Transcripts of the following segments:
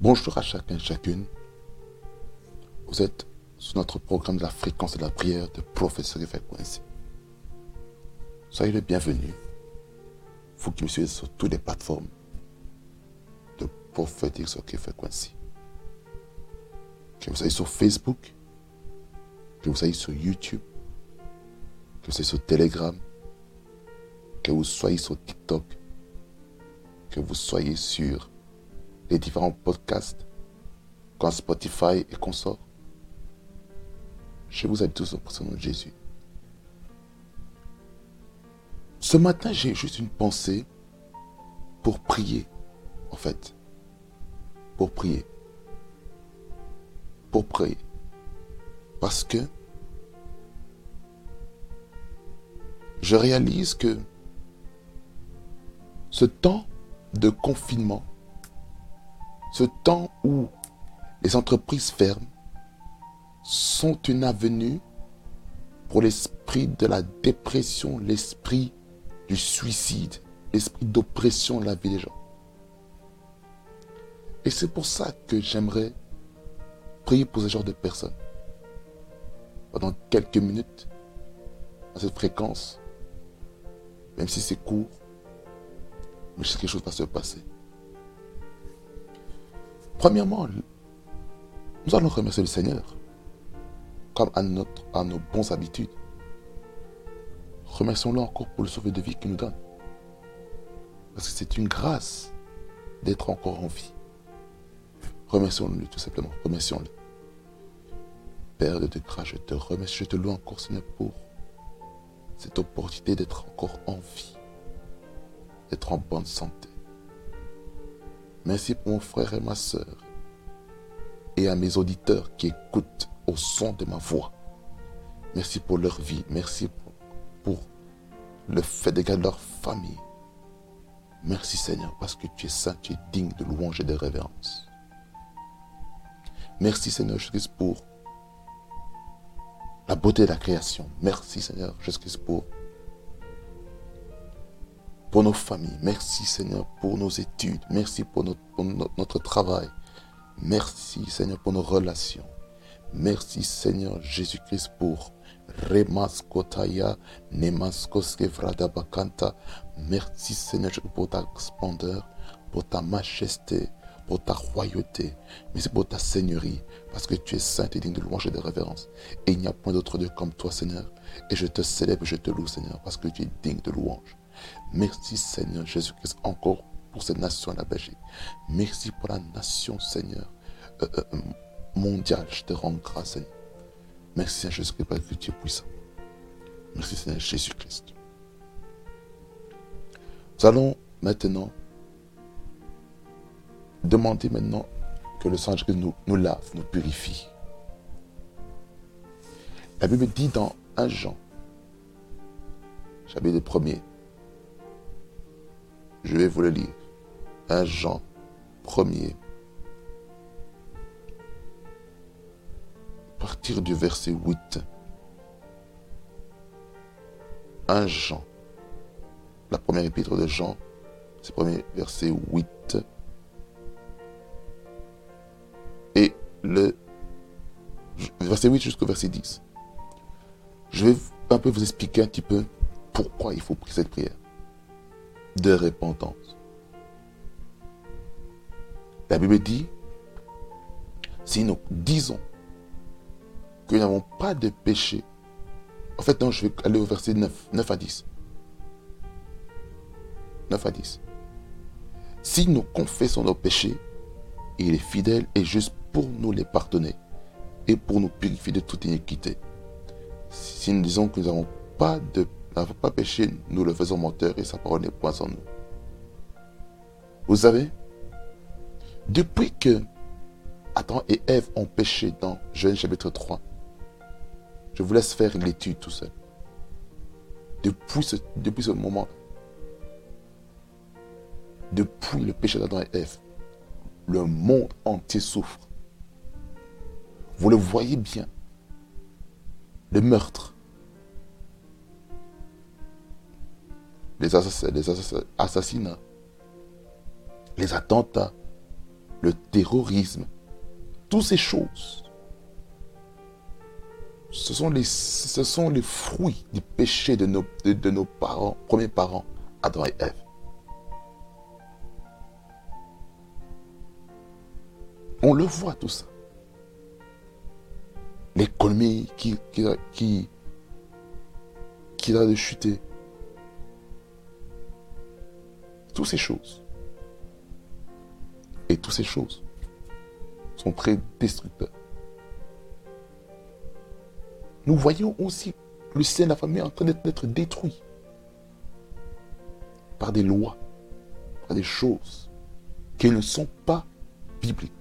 Bonjour à chacun chacune. Vous êtes sur notre programme de la fréquence de la prière de Professeur Frequency. Soyez le bienvenu. Vous qui me suivez sur toutes les plateformes de Prophétique Frequency. Que vous soyez sur Facebook, que vous soyez sur YouTube, que vous soyez sur Telegram, que vous soyez sur TikTok, que vous soyez sur les différents podcasts, comme Spotify et consorts. Je vous aide tous au nom de Jésus. Ce matin, j'ai juste une pensée pour prier, en fait. Pour prier. Pour prier. Parce que je réalise que ce temps de confinement ce temps où les entreprises ferment sont une avenue pour l'esprit de la dépression, l'esprit du suicide, l'esprit d'oppression de la vie des gens. Et c'est pour ça que j'aimerais prier pour ce genre de personnes. Pendant quelques minutes, à cette fréquence, même si c'est court, mais quelque chose va se passer. Premièrement, nous allons remercier le Seigneur, comme à, notre, à nos bonnes habitudes. Remercions-le encore pour le sauver de vie qu'il nous donne. Parce que c'est une grâce d'être encore en vie. Remercions-le tout simplement. Remercions-le. Père de grâce, je te remercie, je te loue encore, Seigneur, pour cette opportunité d'être encore en vie, d'être en bonne santé. Merci pour mon frère et ma soeur et à mes auditeurs qui écoutent au son de ma voix. Merci pour leur vie. Merci pour, le fait de garder leur famille. Merci Seigneur parce que tu es saint, tu es digne de louange et de révérence. Merci Seigneur Jésus-Christ pour la beauté de la création. Merci Seigneur Jésus-Christ pour pour nos familles. Merci Seigneur pour nos études. Merci pour notre, travail. Merci Seigneur pour nos relations. Merci Seigneur Jésus-Christ pour Remaskotaya, Bakanta. Merci Seigneur pour ta splendeur, pour ta majesté, pour ta royauté. Merci pour ta seigneurie, parce que tu es saint et digne de louange et de révérence. Et il n'y a point d'autre Dieu comme toi, Seigneur. Et je te célèbre, je te loue, Seigneur, parce que tu es digne de louange. Merci Seigneur Jésus-Christ encore pour cette nation, la Belgique. Merci pour la nation, Seigneur, euh, euh, mondiale. Je te rends grâce, Seigneur. Merci Seigneur Jésus-Christ parce que tu es puissant. Merci Seigneur Jésus-Christ. Nous allons maintenant demander maintenant que le sang de nous, nous lave, nous purifie. La Bible dit dans 1 Jean, chapitre premier, je vais vous le lire. 1 Jean 1er. Partir du verset 8. 1 Jean. La première épître de Jean, c'est premier verset 8. Et le verset 8 jusqu'au verset 10. Je vais un peu vous expliquer un petit peu pourquoi il faut prier cette prière de repentance. La Bible dit, si nous disons que nous n'avons pas de péché, en fait, non, je vais aller au verset 9, 9 à 10. 9 à 10. Si nous confessons nos péchés, il est fidèle et juste pour nous les pardonner et pour nous purifier de toute iniquité. Si nous disons que nous n'avons pas de n'avons pas péché, nous le faisons menteur et sa parole n'est point en nous. Vous savez, depuis que Adam et Ève ont péché dans Genèse chapitre 3, Je vous laisse faire l'étude tout seul. Depuis ce, depuis ce moment, depuis le péché d'Adam et Ève, le monde entier souffre. Vous le voyez bien. Les meurtres, les, assassinats, les attentats, le terrorisme, toutes ces choses, ce sont les, fruits du péché de nos, de, nos parents, premiers parents, Adam et Ève. On le voit tout ça. L'économie qui, qui, qui, qui a de chuter. Toutes ces choses. Et toutes ces choses sont très destructeurs. Nous voyons aussi le sein de la famille en train d'être détruit par des lois, par des choses qui ne sont pas bibliques.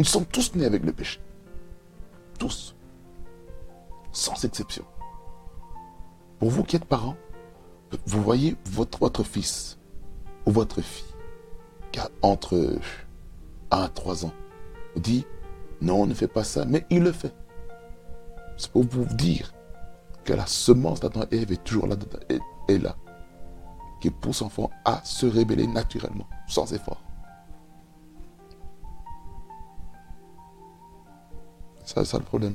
Nous sommes tous nés avec le péché? Tous. Sans exception. Pour vous qui êtes parents, vous voyez votre, votre fils ou votre fille qui a entre 1 à 3 ans. Dit, non, on ne fait pas ça, mais il le fait. C'est pour vous dire que la semence d'Adam et Ève est toujours là, est là, qui pousse l'enfant à se révéler naturellement, sans effort. C'est ça le problème.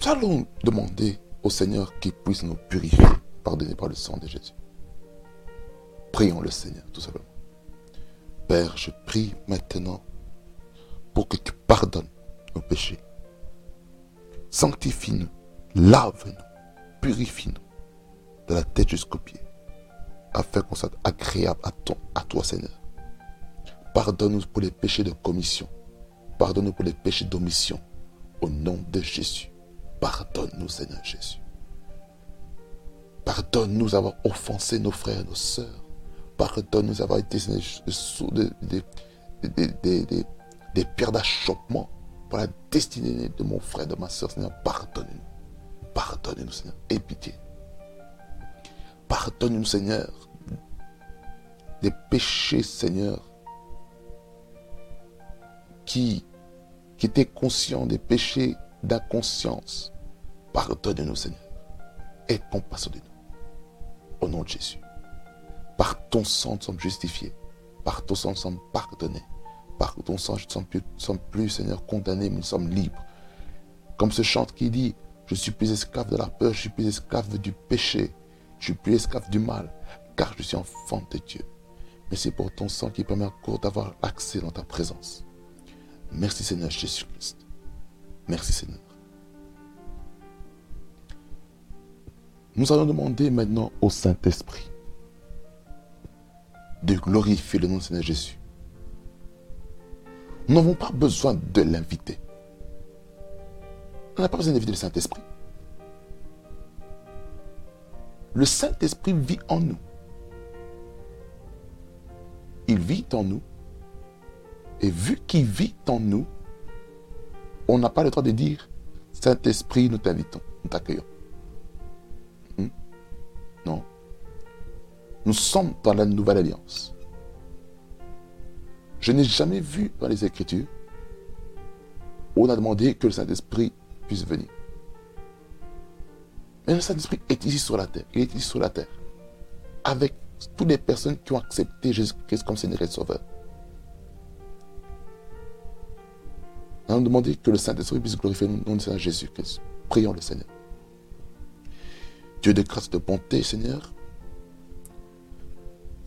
Nous allons demander au Seigneur qu'il puisse nous purifier, pardonner par le sang de Jésus. Prions le Seigneur, tout simplement. Père, je prie maintenant pour que tu pardonnes nos péchés. Sanctifie-nous, lave-nous, purifie-nous de la tête jusqu'aux pieds, afin qu'on soit agréable à, ton, à toi, Seigneur. Pardonne-nous pour les péchés de commission Pardonne-nous pour les péchés d'omission. Au nom de Jésus. Pardonne-nous, Seigneur Jésus. Pardonne-nous d'avoir offensé nos frères et nos sœurs. Pardonne-nous d'avoir été des, des, des, pierres d'achoppement pour la destinée de mon frère, de ma soeur. Seigneur, pardonne-nous. Pardonne-nous, Seigneur. Aie pitié. Pardonne-nous, Seigneur, des péchés, Seigneur, qui qui était conscient des péchés d'inconscience, pardonne-nous, Seigneur. Et compassion de nous. Au nom de Jésus. Par ton sang, nous sommes justifiés. Par ton sang, nous sommes pardonnés. Par ton sang, nous ne sommes plus, Seigneur, condamnés, mais nous sommes libres. Comme ce chante qui dit, je suis plus esclave de la peur, je suis plus esclave du péché, je suis plus esclave du mal, car je suis enfant de Dieu. Mais c'est pour ton sang qui permet encore d'avoir accès dans ta présence. Merci Seigneur Jésus-Christ. Merci Seigneur. Nous allons demander maintenant au Saint-Esprit de glorifier le nom de Seigneur Jésus. Nous n'avons pas besoin de l'inviter. On n'a pas besoin d'inviter le Saint-Esprit. Le Saint-Esprit vit en nous. Il vit en nous et vu qu'il vit en nous, on n'a pas le droit de dire Saint-Esprit, nous t'invitons, nous t'accueillons. Nous sommes dans la nouvelle alliance. Je n'ai jamais vu dans les Écritures où on a demandé que le Saint-Esprit puisse venir. Mais le Saint-Esprit est ici sur la terre. Il est ici sur la terre. Avec toutes les personnes qui ont accepté Jésus-Christ comme Seigneur et Sauveur. Nous allons demander que le Saint-Esprit puisse glorifier le nom de Seigneur Jésus-Christ. Prions le Seigneur. Dieu de grâce de bonté, Seigneur.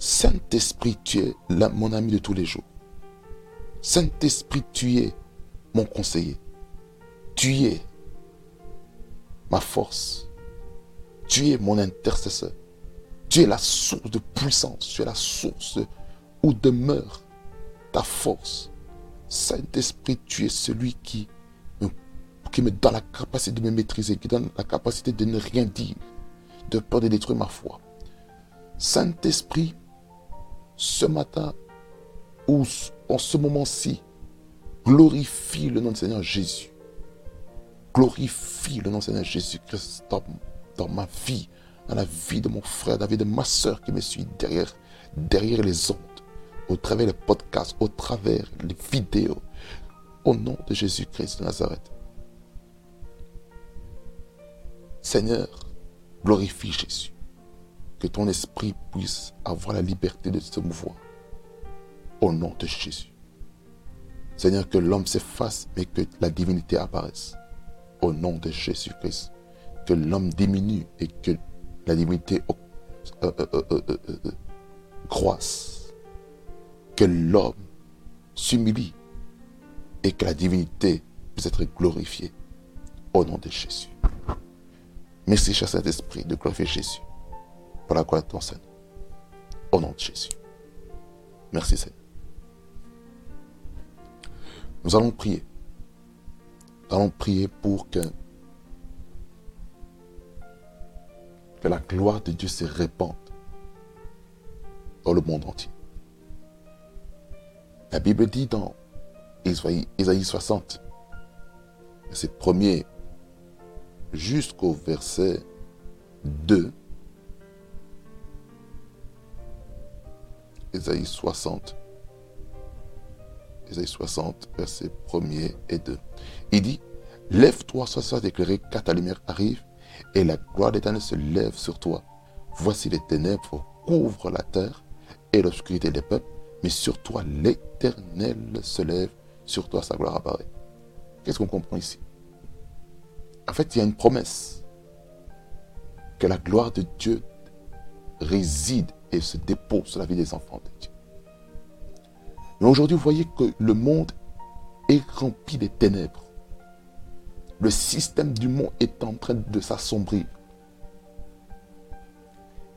Saint-Esprit, tu es mon ami de tous les jours. Saint-Esprit, tu es mon conseiller. Tu es ma force. Tu es mon intercesseur. Tu es la source de puissance. Tu es la source où demeure ta force. Saint-Esprit, tu es celui qui me, qui me donne la capacité de me maîtriser, qui donne la capacité de ne rien dire, de peur de détruire ma foi. Saint-Esprit, ce matin, où, en ce moment-ci, glorifie le nom du Seigneur Jésus. Glorifie le nom du Seigneur Jésus-Christ dans, ma vie, dans la vie de mon frère, dans la vie de ma soeur qui me suit derrière, derrière les ondes, au travers des podcasts, au travers les vidéos. Au nom de Jésus-Christ de Nazareth. Seigneur, glorifie Jésus. Que ton esprit puisse avoir la liberté de se mouvoir. Au nom de Jésus. Seigneur, que l'homme s'efface, mais que la divinité apparaisse. Au nom de Jésus-Christ. Que l'homme diminue et que la divinité euh, euh, euh, croisse. Que l'homme s'humilie et que la divinité puisse être glorifiée. Au nom de Jésus. Merci, cher Saint-Esprit, de glorifier Jésus pour la gloire de ton Seigneur. Au nom de Jésus. Merci, Seigneur. Nous allons prier. Nous allons prier pour que, que la gloire de Dieu se répande dans le monde entier. La Bible dit dans Isaïe 60, c'est premier jusqu'au verset 2, Ésaïe 60, Ésaïe 60, verset 1er et 2. Il dit, Lève-toi, sois, soit éclairé, car ta lumière arrive, et la gloire d'Éternel se lève sur toi. Voici les ténèbres couvrent la terre, et l'obscurité des peuples, mais sur toi l'Éternel se lève, sur toi sa gloire apparaît. Qu'est-ce qu'on comprend ici? En fait, il y a une promesse que la gloire de Dieu réside et se dépose sur la vie des enfants de Dieu. Mais aujourd'hui, vous voyez que le monde est rempli de ténèbres. Le système du monde est en train de s'assombrir.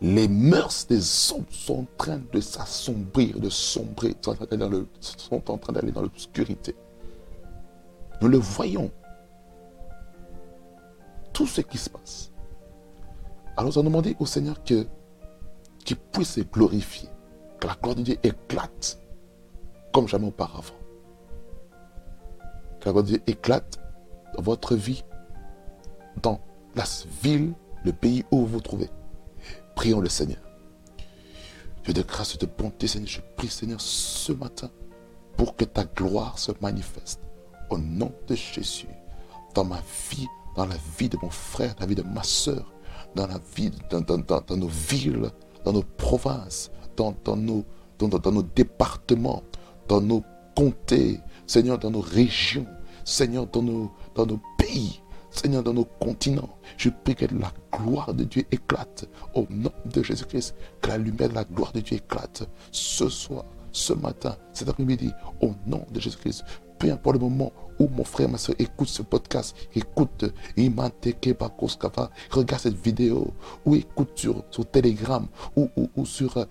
Les mœurs des hommes sont en train de s'assombrir, de sombrer, sont en train d'aller dans l'obscurité. Nous le voyons tout ce qui se passe. Alors nous allons demander au Seigneur que qu'il puisse se glorifier, que la gloire de Dieu éclate comme jamais auparavant. Que la gloire de Dieu éclate dans votre vie, dans la ville, le pays où vous vous trouvez. Prions le Seigneur. Dieu de grâce de bonté, Seigneur, je prie, Seigneur, ce matin, pour que ta gloire se manifeste. Au nom de Jésus, dans ma vie, dans la vie de mon frère, dans la vie de ma soeur, dans la vie, dans, nos villes, dans nos provinces, dans, nos, départements, dans nos comtés, Seigneur, dans nos régions, Seigneur, dans nos, dans nos pays, Seigneur, dans nos continents. Je prie que la gloire de Dieu éclate au nom de Jésus-Christ, que la lumière de la gloire de Dieu éclate ce soir, ce matin, cet après-midi, au nom de Jésus-Christ. Peu importe le moment où mon frère, ma soeur écoute ce podcast, écoute regarde cette vidéo, ou écoute sur, sur Telegram, ou, ou, ou sur euh,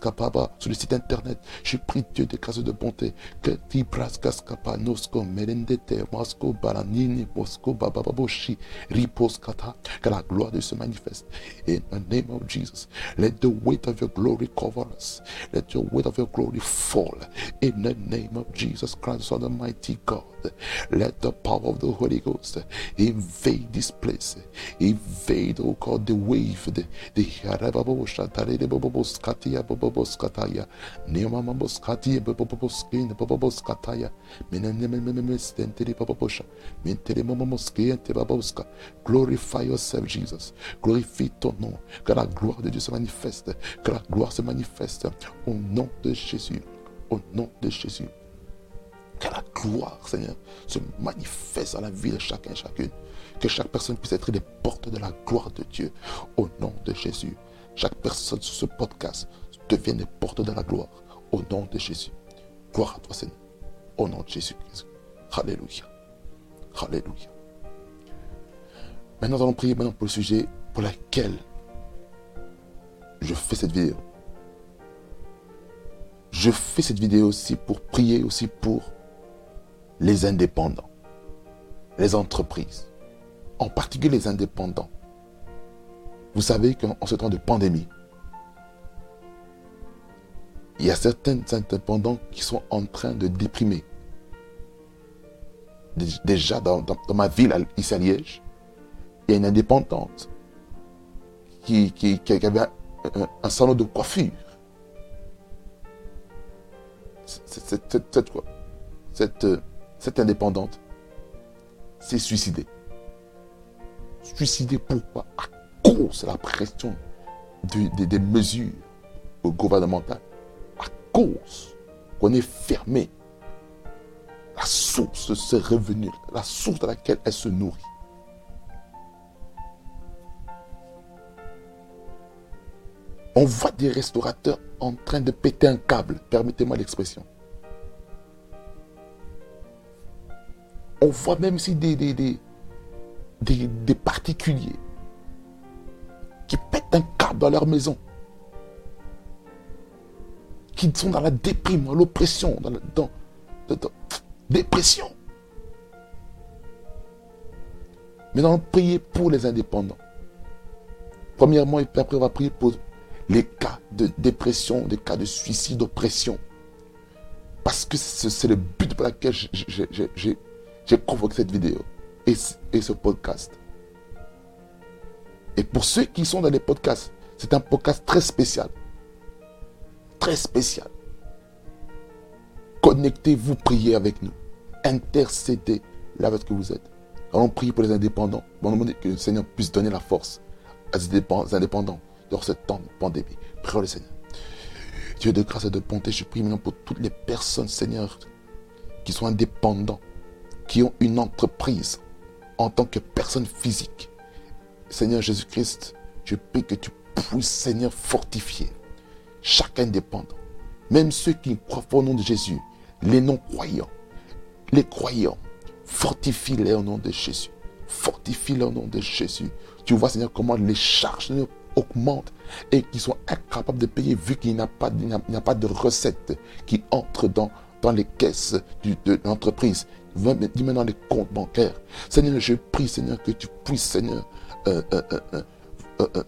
Capaba, sur le site internet. Je prie Dieu de grâce de bonté que Tibraskapa, Nosko, Merendete, Mosco, Balanini, Mosco, Bababoshi, Riposkata, que la gloire de se manifeste. In the name of Jesus, let the weight of your glory cover us. Let your weight of your glory fall. In the name of Jesus Christ, Almighty God. God. Let the power of the Holy Ghost invade this place. Invade, oh God, the wave, the. Glorify yourself, Jesus. Glorifie ton nom. Que la gloire de Dieu se manifeste. Que la gloire se manifeste. Au nom de Jésus. Au nom de Jésus. Que la gloire, Seigneur, se manifeste dans la vie de chacun et chacune. Que chaque personne puisse être des portes de la gloire de Dieu. Au nom de Jésus. Chaque personne sur ce podcast devienne des portes de la gloire. Au nom de Jésus. Gloire à toi, Seigneur. Au nom de Jésus-Christ. Alléluia. Alléluia. Maintenant, nous allons prier maintenant pour le sujet pour lequel je fais cette vidéo. Je fais cette vidéo aussi pour prier aussi pour les indépendants, les entreprises, en particulier les indépendants. Vous savez qu'en ce temps de pandémie, Il y a certains indépendants qui sont en train de déprimer. Déjà dans, ma ville, ici à Liège, il y a une indépendante qui, avait un, salon de coiffure. Cette, cette, cette indépendante s'est suicidée. Suicidée pourquoi? À cause de la pression des mesures gouvernementales cause qu'on est fermé, la source de ses revenus, la source de laquelle elle se nourrit. On voit des restaurateurs en train de péter un câble, permettez-moi l'expression. On voit même si des, des, des, des, particuliers qui pètent un câble dans leur maison qui sont dans la déprime, dans l'oppression, dans, la, dans, dépression. Mais allons prier pour les indépendants. Premièrement, et puis après, on va prier pour les cas de dépression, les cas de suicide, d'oppression. Parce que c'est le but pour lequel j'ai convoqué cette vidéo et, ce podcast. Et pour ceux qui sont dans les podcasts, c'est un podcast très spécial très spécial. Connectez-vous, priez avec nous. Intercédez là où que vous êtes. Allons prier pour les indépendants. Bon, demander que le Seigneur puisse donner la force à ces indépendants dans ce temps de pandémie. Prions le Seigneur. Dieu de grâce et de bonté, je prie maintenant pour toutes les personnes, Seigneur, qui sont indépendants, qui ont une entreprise en tant que personne physique. Seigneur Jésus-Christ, je prie que tu puisses, Seigneur, fortifier chaque indépendant, même ceux qui croient au nom de Jésus, les non-croyants, les croyants, fortifie-les au nom de Jésus. Fortifie-les au nom de Jésus. Tu vois, Seigneur, comment les charges augmentent et qu'ils sont incapables de payer vu qu'il n'y a, pas, pas de recettes qui entrent dans les caisses de l'entreprise, dis maintenant les comptes bancaires. Seigneur, je prie, Seigneur, que tu puisses, Seigneur, euh, euh, euh, euh, euh, euh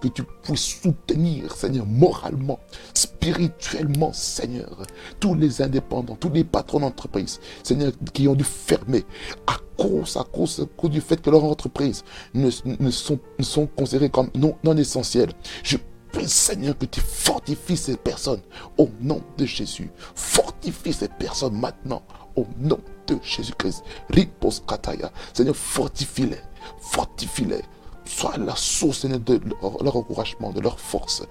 que tu puisses soutenir, Seigneur, moralement, spirituellement, Seigneur, tous les indépendants, tous les patrons d'entreprise, Seigneur, qui ont dû fermer à cause, à cause, à cause du fait que leurs entreprises ne, sont, sont considérées comme non, non essentielles. Je Seigneur, que tu fortifies ces personnes au nom de Jésus. Fortifie ces personnes maintenant au nom de Jésus-Christ. Ripos Kataya. Seigneur, fortifie-les. Fortifie-les Sois la source de leur encouragement, de leur force.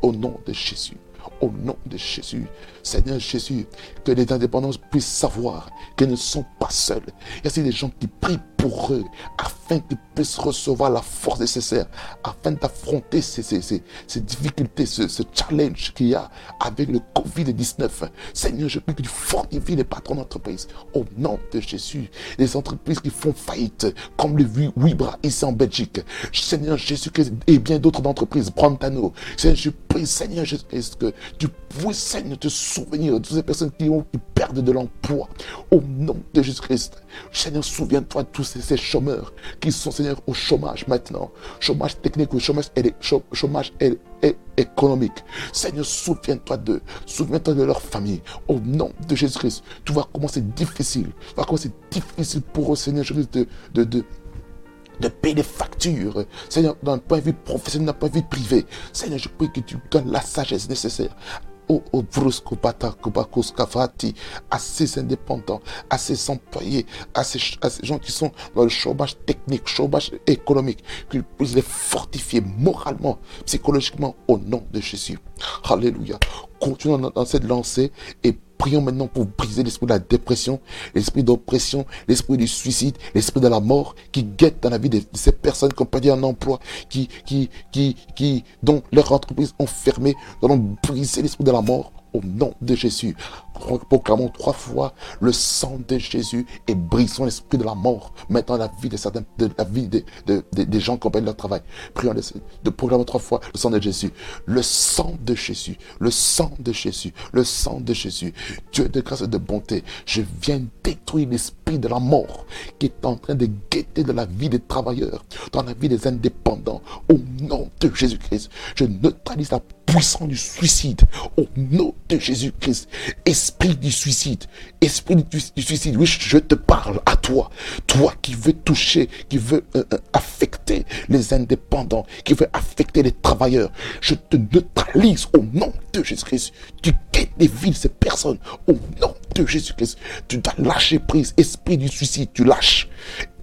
Au nom de Jésus. Au nom de Jésus. Seigneur Jésus, que les indépendants puissent savoir qu'ils ne sont pas seuls. Il y a des gens qui prient pour eux afin qu'ils puissent recevoir la force nécessaire, afin d'affronter ces, ces, difficultés, ce, challenge qu'il y a avec le Covid-19. Seigneur, je prie que tu fortifies les patrons d'entreprise au nom de Jésus. Les entreprises qui font faillite, comme le Wibra ici en Belgique. Seigneur Jésus-Christ et bien d'autres entreprises, Brantano. Seigneur, je prie, Seigneur Jésus-Christ, que tu puisses, Seigneur, te souvenir de toutes ces personnes qui, ont, qui perdent de l'emploi au nom de Jésus-Christ. Seigneur, souviens-toi de tous ces, chômeurs qui sont, Seigneur, au chômage maintenant. Chômage technique ou chômage, chômage économique. Seigneur, souviens-toi d'eux. Souviens-toi de leur famille. Au nom de Jésus-Christ. Tu vois comment c'est difficile. Tu vois comment c'est difficile pour eux, Seigneur Jésus, de, de, de de payer des factures. Seigneur, d'un point de vue professionnel, d'un point de vue privé. Seigneur, je prie que tu donnes la sagesse nécessaire à ces indépendants, à ces employés, à ces, gens qui sont dans le chômage technique, chômage économique, qu'ils puissent les fortifier moralement, psychologiquement au nom de Jésus. Alléluia. Continuons dans cette lancée et prions maintenant pour briser l'esprit de la dépression, l'esprit d'oppression, l'esprit du suicide, l'esprit de la mort qui guette dans la vie de, ces personnes qui ont perdu un emploi, qui, qui, dont leurs entreprises ont fermé. Nous allons briser l'esprit de la mort au nom de Jésus. Proclamons trois fois le sang de Jésus et brisons l'esprit de la mort maintenant la vie de certains, des de, de, gens qui ont perdu leur travail. Prions de proclamer trois fois le sang de Jésus. Le sang de Jésus. Le sang de Jésus. Le sang de Jésus. Dieu de grâce et de bonté. Je viens détruire l'esprit de la mort qui est en train de guetter de la vie des travailleurs, dans la vie des indépendants. Au nom de Jésus-Christ, je neutralise la puissant du suicide, au nom de Jésus-Christ, du suicide, esprit du, suicide, oui, je te parle à toi, toi qui veux toucher, qui veux euh, euh, affecter les indépendants, qui veut affecter les travailleurs, je te neutralise au nom de Jésus-Christ. Tu quittes les villes, ces personnes, au nom de Jésus-Christ. Tu dois lâcher prise, esprit du suicide, tu lâches.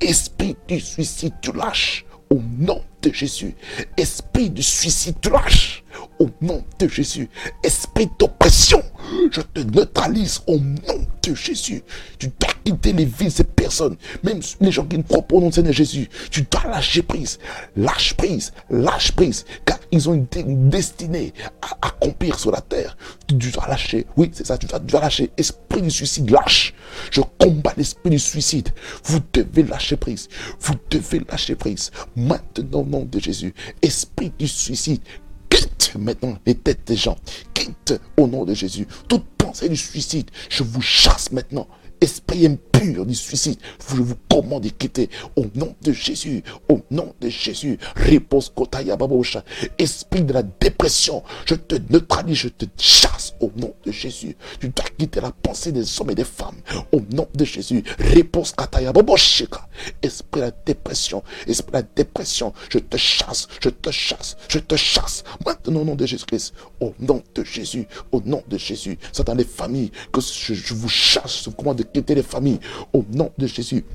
Esprit du suicide, tu lâches au nom de Jésus. Esprit de suicide, tu lâches au nom de Jésus. Esprit d'oppression, je te neutralise au nom de Jésus. Tu dois quitter les de ces personnes, même les gens qui ne croient pas au de Jésus. Tu dois lâcher prise, lâche prise, lâche prise, car ils ont une, destinée à accomplir sur la terre. Tu dois lâcher, oui, c'est ça, tu dois, lâcher. Esprit du suicide, lâche. Je combats l'esprit du suicide. Vous devez lâcher prise. Vous devez lâcher prise. Maintenant, nom de Jésus. Esprit du suicide, quitte maintenant les têtes des gens. Quitte au nom de Jésus. Toute pensée du suicide, je vous chasse maintenant esprit impur du suicide, je vous commande de quitter au nom de Jésus, au nom de Jésus. Réponse Kotaya Babosha. Esprit de la dépression, je te neutralise, je te chasse au nom de Jésus. Tu dois quitter la pensée des hommes et des femmes au nom de Jésus. Réponse Kataya Baboshika. Esprit de la dépression, esprit de la dépression, je te chasse, je te chasse, je te chasse. Maintenant au nom de Jésus-Christ, au nom de Jésus, au nom de Jésus. C'est dans les familles que je, vous chasse, je vous de les familles au nom de Jésus.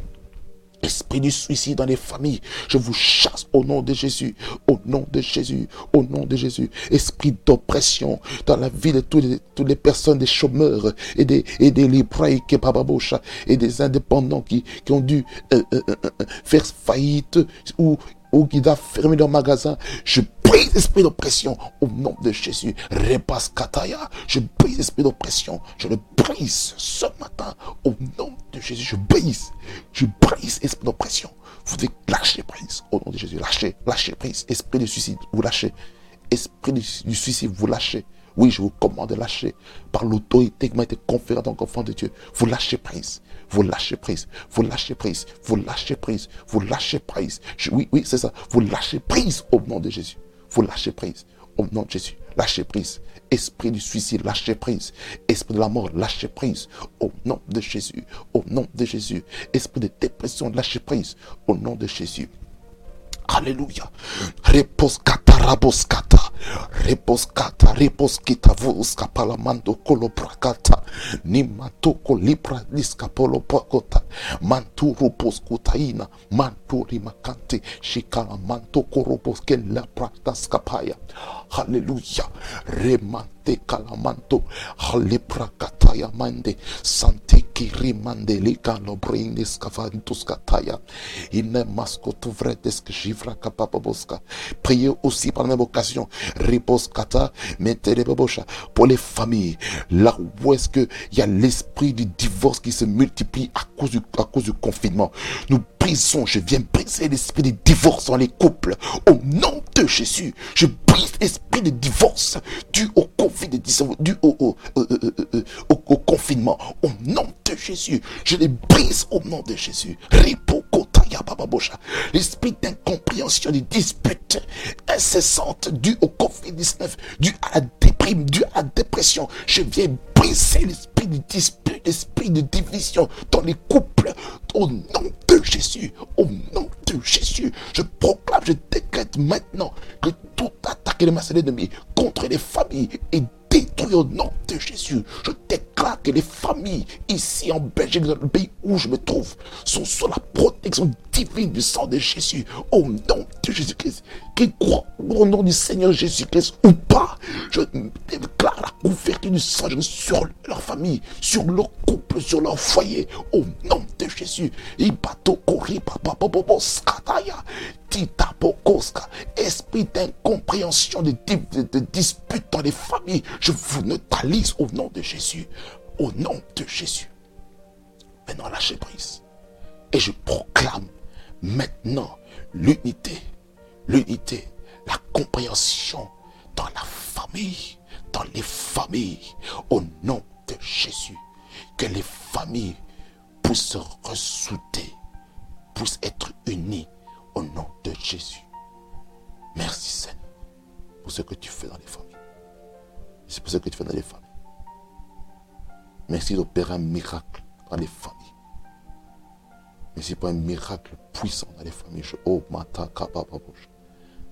Esprit du suicide dans les familles, je vous chasse au nom de Jésus, au nom de Jésus, au nom de Jésus. Esprit d'oppression dans la vie de toutes les, personnes, des chômeurs et des, et des et des indépendants qui, qui ont dû euh, euh, euh, faire faillite ou, ou qui doivent fermer leur magasin. Je brise l'esprit d'oppression au nom de Jésus. Repas kataya. Je brise l'esprit d'oppression. Je le brise ce matin au nom de Jésus. Je brise. Je brise l'esprit d'oppression. Vous devez lâcher prise au nom de Jésus. Lâchez, lâchez prise. Esprit de suicide, vous lâchez. Esprit du suicide, vous lâchez. Oui, je vous commande de lâcher par l'autorité qui m'a été conférée en tant qu'enfant de Dieu. Vous lâchez prise. Vous lâchez prise. Vous lâchez prise. Vous lâchez prise. Vous lâchez prise. oui, oui, c'est ça. Vous lâchez prise au nom de Jésus. Vous lâchez prise. Au nom de Jésus, lâchez prise. Esprit du suicide, lâchez prise. Esprit de la mort, lâchez prise. Au nom de Jésus. Au nom de Jésus. Esprit de dépression, lâchez prise. Au nom de Jésus. Alléluia. Raboskata. Reposkata reposkita vuska palamando ni matoko lipra diskapolo pakota manturu poskutaina manturi makante shikala mantokoroposken lapraktaskapaya haleluya reman Remante kalamanto. Haliprakataya mande. Sante kirimande lika no brindis kavantus kataya. Ine maskotu vredesk jivra kapapaboska. Priez aussi par la même occasion. Riposkata. Metelebobosha. Pour les familles. Là où est-ce qu'il y a l'esprit du divorce qui se multiplie à cause du, à cause du confinement. Nous brisons, je viens briser l'esprit de divorce dans les couples. Au nom de Jésus, je brise l'esprit de divorce dû au Covid, dû au, au, euh, euh, euh, au, au, confinement. Au nom de Jésus, je les brise au nom de Jésus. L'esprit d'incompréhension, de disputes incessantes dû au Covid-19, dû à la déprime, dû à la dépression. Je viens briser l'esprit de dispute, l'esprit de division dans les couples. Au nom de Jésus, au nom de Jésus, je proclame, je décrète maintenant que tout attaque de ma l'ennemi contre les familles est détruit au nom de Jésus. Je déclare que les familles ici en Belgique, dans le pays où je me trouve, sont sous la protection divine du sang de Jésus. Au nom de Jésus-Christ. Qu'ils croient au nom du Seigneur Jésus-Christ ou pas. Je déclare la couverture du sang sur leur famille, sur leur couple, sur leur foyer. Au nom de Jésus. Esprit d'incompréhension, de, de, de dispute dans les familles, je vous neutralise au nom de Jésus. Au nom de Jésus. Maintenant, lâchez prise. Et je proclame maintenant l'unité, l'unité, la compréhension dans la famille, dans les familles, au nom de Jésus. Que les familles puissent se ressouder, puissent être unies au nom de Jésus. Merci Seigneur pour ce que tu fais dans les familles. C'est pour ce que tu fais dans les familles. Merci d'opérer un miracle dans les familles. Merci pour un miracle puissant dans les familles. Oh, mata,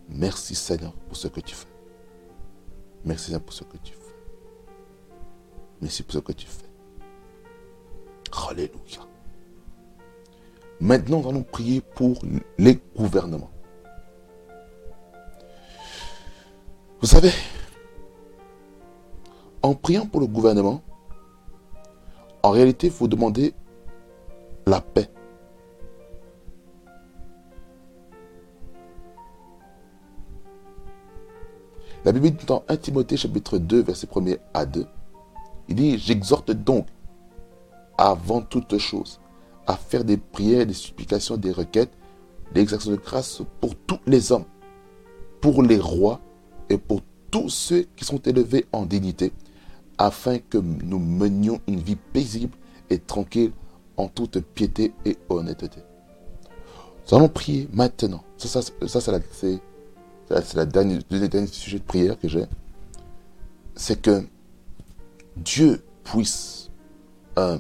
Merci Seigneur pour ce que tu fais. Merci Seigneur pour ce que tu fais. Merci pour ce que tu fais. Alléluia. Maintenant, nous allons prier pour les gouvernements. Vous savez, en priant pour le gouvernement, en réalité, il faut demander la paix. La Bible dit dans 1 Timothée chapitre 2, verset 1 à 2, il dit, j'exhorte donc avant toute chose à faire des prières, des supplications, des requêtes, des exactions de grâce pour tous les hommes, pour les rois et pour tous ceux qui sont élevés en dignité, afin que nous menions une vie paisible et tranquille en toute piété et honnêteté. Nous allons prier maintenant. Ça, ça, c'est la, dernière, le dernier sujet de prière que j'ai. C'est que Dieu puisse euh,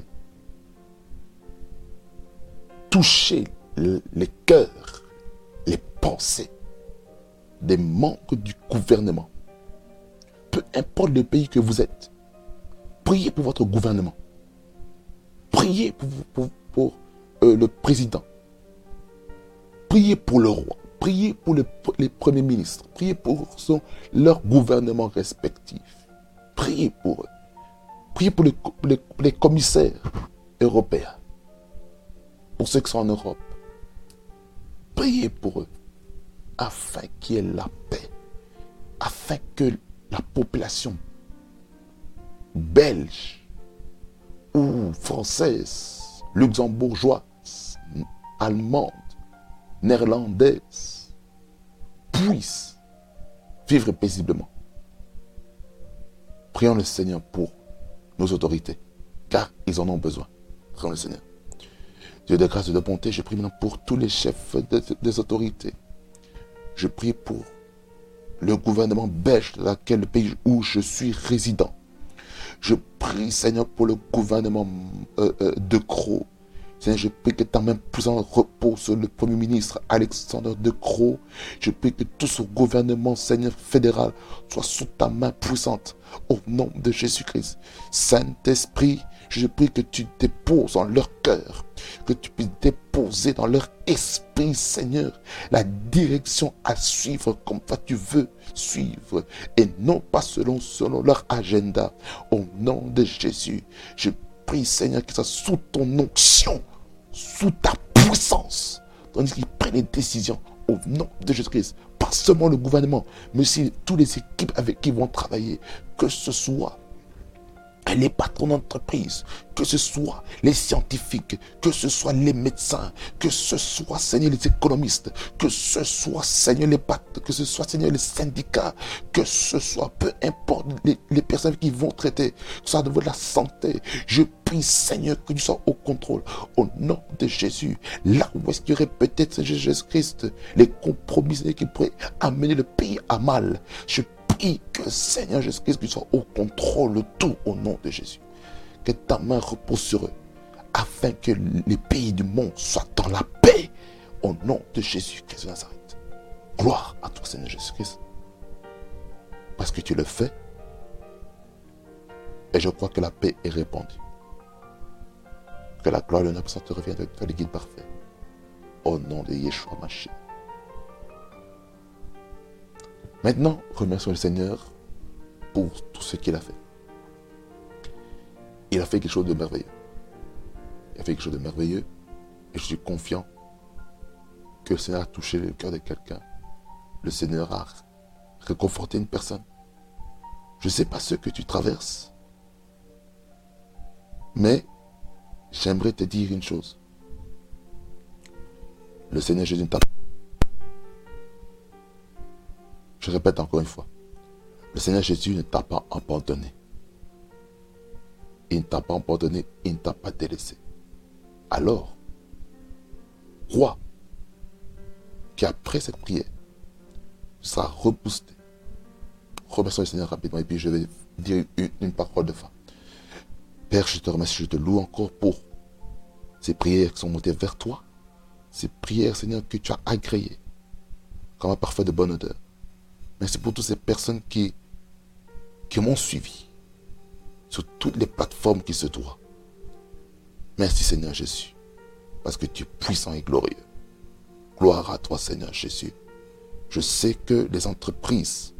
toucher les cœurs, les pensées des membres du gouvernement. Peu importe le pays que vous êtes, priez pour votre gouvernement. Priez pour, euh, le président. Priez pour le roi. Priez pour les premiers ministres. Priez pour leur gouvernement respectif. Priez pour eux. Priez pour les commissaires européens pour ceux qui sont en Europe. Priez pour eux afin qu'il y ait la paix, afin que la population belge ou française, luxembourgeoise, allemande, néerlandaise puisse vivre paisiblement. Prions le Seigneur pour nos autorités, car ils en ont besoin. Prions le Seigneur. Dieu de grâce et de bonté, je prie maintenant pour tous les chefs des autorités. Je prie pour le gouvernement belge, dans le pays où je suis résident. Je prie, Seigneur, pour le gouvernement euh, euh, de Croix. Seigneur, je prie que ta main puissante repose sur le Premier ministre Alexandre De Croo. Je prie que tout ce gouvernement, Seigneur fédéral, soit sous ta main puissante. Au nom de Jésus-Christ. Saint-Esprit, je prie que tu déposes en leur cœur, que tu puisses déposer dans leur esprit, Seigneur, la direction à suivre comme toi tu veux suivre et non pas selon, selon leur agenda. Au nom de Jésus, je prie, Seigneur, que ça sous ton onction sous ta puissance, tandis qu'ils prennent des décisions au nom de Jésus-Christ. Pas seulement le gouvernement, mais aussi toutes les équipes avec qui ils vont travailler. Que ce soit les patrons d'entreprise, que ce soit les scientifiques, que ce soit les médecins, que ce soit, Seigneur, les économistes, que ce soit, Seigneur, les patrons, que ce soit, Seigneur, les syndicats, que ce soit, peu importe les, personnes qui vont traiter, que ce soit de la santé. Je prie, Seigneur, que tu sois au contrôle. Au nom de Jésus, là où est-ce qu'il y aurait peut-être, Jésus-Christ, les compromis qui pourraient amener le pays à mal. Que Seigneur Jésus-Christ puisse soit au contrôle de tout au nom de Jésus. Que ta main repose sur eux afin que les pays du monde soient dans la paix au nom de Jésus-Christ de Nazareth. Gloire à toi Seigneur Jésus-Christ. Parce que tu le fais. Et je crois que la paix est répandue. Que la gloire et l'honneur te reviennent avec toi, le guide parfait. Au nom de Yeshua Mashiach. Maintenant, remercions le Seigneur pour tout ce qu'il a fait. Il a fait quelque chose de merveilleux. Il a fait quelque chose de merveilleux. Et je suis confiant que le Seigneur a touché le cœur de quelqu'un. Le Seigneur a réconforté une personne. Je ne sais pas ce que tu traverses. Mais j'aimerais te dire une chose. Le Seigneur Jésus t'a répète encore une fois, le Seigneur Jésus ne t'a pas abandonné. Il ne t'a pas abandonné, il ne t'a pas délaissé. Alors, crois qu'après cette prière, tu seras reboosté, remercions le Seigneur rapidement et puis je vais dire une, une parole de fin. Père, je te remercie, je te loue encore pour ces prières qui sont montées vers toi. Ces prières, Seigneur, que tu as agréées comme un parfum de bonne odeur. Merci pour toutes ces personnes qui, qui m'ont suivi sur toutes les plateformes qui se trouvent. Merci Seigneur Jésus, parce que tu es puissant et glorieux. Gloire à toi Seigneur Jésus. Je sais que les entreprises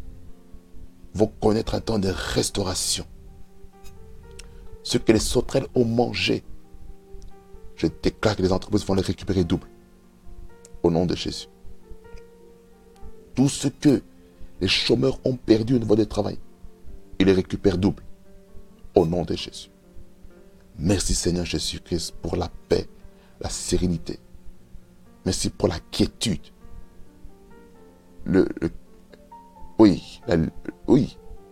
vont connaître un temps de restauration. Ce que les sauterelles ont mangé, je déclare que les entreprises vont les récupérer double. Au nom de Jésus. Tout ce que les chômeurs ont perdu au niveau du travail, ils les récupèrent double. Au nom de Jésus. Merci Seigneur Jésus-Christ pour la paix, la sérénité. Merci pour la quiétude. Oui,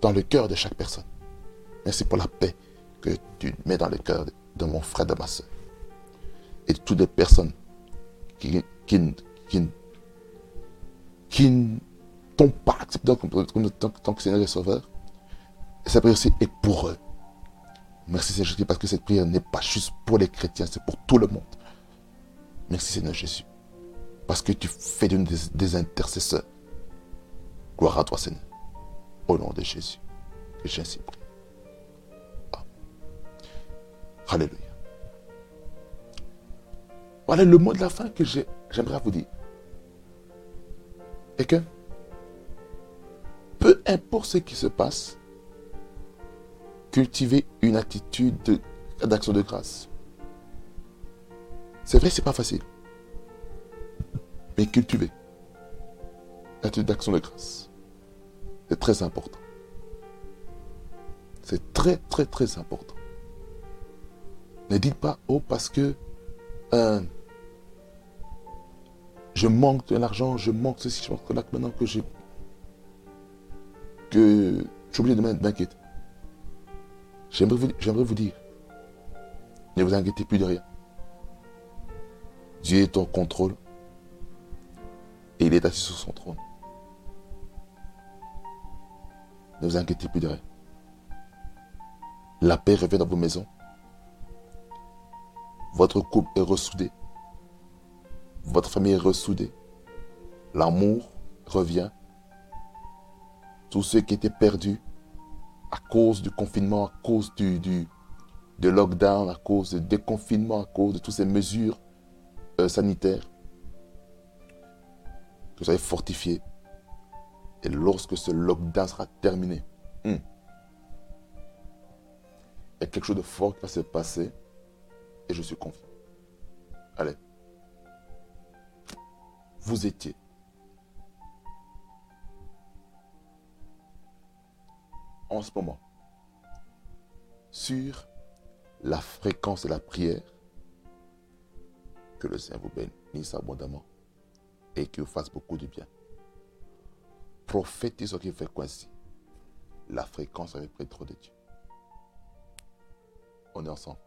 dans le cœur de chaque personne. Merci pour la paix que tu mets dans le cœur de, mon frère, de ma soeur. Et de toutes les personnes qui, qui, qui, qui accepté comme, tant que Seigneur et Sauveur. Et cette prière aussi est pour eux. Merci Seigneur Jésus parce que cette prière n'est pas juste pour les chrétiens, c'est pour tout le monde. Merci Seigneur Jésus. Parce que tu fais d'une des, intercesseurs. Gloire à toi Seigneur. Au nom de Jésus. Que j'ai ainsi prié. Alléluia. Voilà le mot de la fin que j'aimerais vous dire. Et que peu importe ce qui se passe, cultiver une attitude d'action de, grâce. C'est vrai, c'est pas facile. Mais cultiver l'attitude d'action de grâce. C'est très important. C'est très, très, très important. Ne dites pas, oh, parce que euh, je manque de l'argent, je manque ceci, je manque là, maintenant que j'ai. Que je suis obligé de m'inquiéter. J'aimerais vous, dire, ne vous inquiétez plus de rien. Dieu est en contrôle et il est assis sur son trône. Ne vous inquiétez plus de rien. La paix revient dans vos maisons. Votre couple est ressoudé. Votre famille est ressoudée. L'amour revient. Tous ceux qui étaient perdus à cause du confinement, à cause du, du de lockdown, à cause du déconfinement, à cause de toutes ces mesures euh, sanitaires, que vous avez fortifié. Et lorsque ce lockdown sera terminé, hmm, il y a quelque chose de fort qui va se passer et je suis confiant. Allez. Vous étiez en ce moment sur la fréquence de la prière. Que le Seigneur vous bénisse abondamment et qu'il vous fasse beaucoup de bien. Prophétise ce qui fait coïncider la fréquence avec le trop de Dieu. On est ensemble.